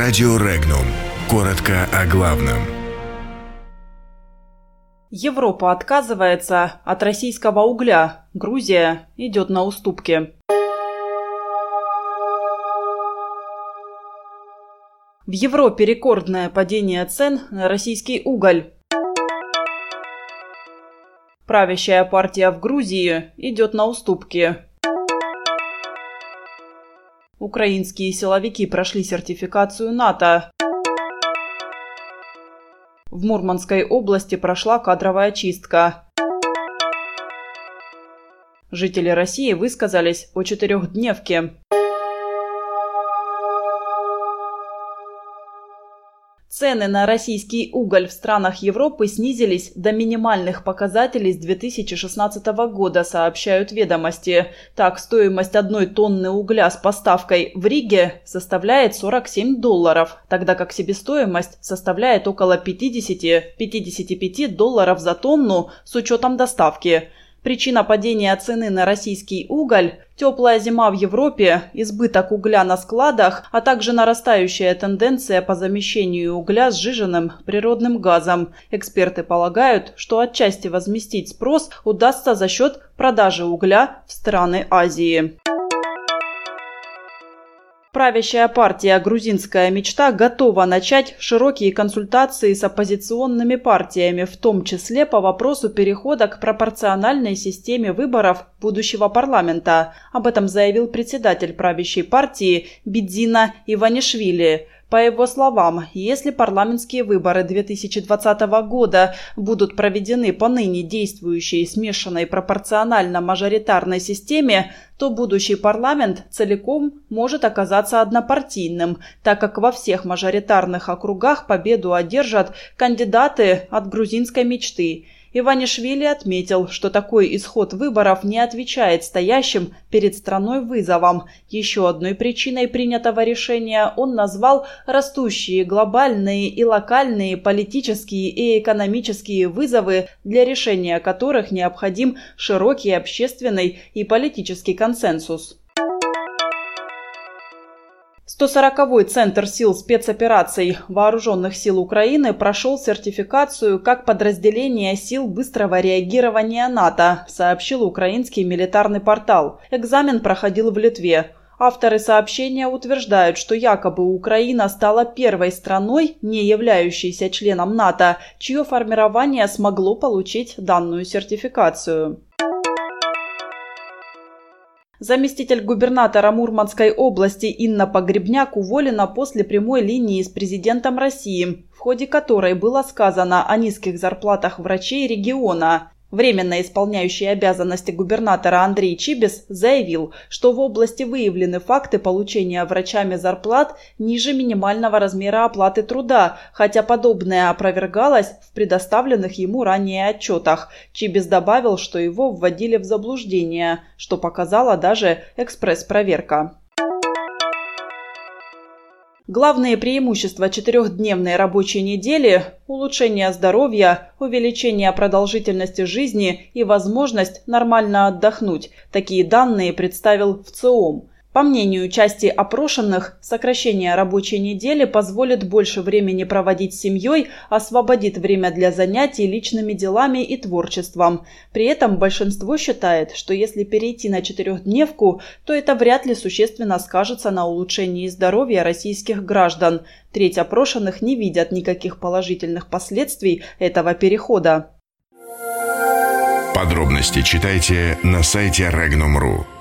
Радио Регнум. Коротко о главном. Европа отказывается от российского угля. Грузия идет на уступки. В Европе рекордное падение цен на российский уголь. Правящая партия в Грузии идет на уступки. Украинские силовики прошли сертификацию НАТО. В Мурманской области прошла кадровая чистка. Жители России высказались о четырехдневке. Цены на российский уголь в странах Европы снизились до минимальных показателей с 2016 года, сообщают ведомости. Так, стоимость одной тонны угля с поставкой в Риге составляет 47 долларов, тогда как себестоимость составляет около 50-55 долларов за тонну с учетом доставки. Причина падения цены на российский уголь – теплая зима в Европе, избыток угля на складах, а также нарастающая тенденция по замещению угля сжиженным природным газом. Эксперты полагают, что отчасти возместить спрос удастся за счет продажи угля в страны Азии. Правящая партия «Грузинская мечта» готова начать широкие консультации с оппозиционными партиями, в том числе по вопросу перехода к пропорциональной системе выборов будущего парламента. Об этом заявил председатель правящей партии Бидзина Иванишвили – по его словам, если парламентские выборы 2020 года будут проведены по ныне действующей смешанной пропорционально-мажоритарной системе, то будущий парламент целиком может оказаться однопартийным, так как во всех мажоритарных округах победу одержат кандидаты от грузинской мечты – Иванишвили отметил, что такой исход выборов не отвечает стоящим перед страной вызовам. Еще одной причиной принятого решения он назвал растущие глобальные и локальные политические и экономические вызовы, для решения которых необходим широкий общественный и политический консенсус. 140-й Центр сил спецопераций Вооруженных сил Украины прошел сертификацию как подразделение сил быстрого реагирования НАТО, сообщил украинский милитарный портал. Экзамен проходил в Литве. Авторы сообщения утверждают, что якобы Украина стала первой страной, не являющейся членом НАТО, чье формирование смогло получить данную сертификацию. Заместитель губернатора Мурманской области Инна Погребняк уволена после прямой линии с президентом России, в ходе которой было сказано о низких зарплатах врачей региона. Временно исполняющий обязанности губернатора Андрей Чибис заявил, что в области выявлены факты получения врачами зарплат ниже минимального размера оплаты труда, хотя подобное опровергалось в предоставленных ему ранее отчетах. Чибис добавил, что его вводили в заблуждение, что показала даже экспресс-проверка. Главные преимущества четырехдневной рабочей недели – улучшение здоровья, увеличение продолжительности жизни и возможность нормально отдохнуть. Такие данные представил ВЦИОМ. По мнению части опрошенных, сокращение рабочей недели позволит больше времени проводить с семьей, освободит время для занятий личными делами и творчеством. При этом большинство считает, что если перейти на четырехдневку, то это вряд ли существенно скажется на улучшении здоровья российских граждан. Треть опрошенных не видят никаких положительных последствий этого перехода. Подробности читайте на сайте Regnum.ru.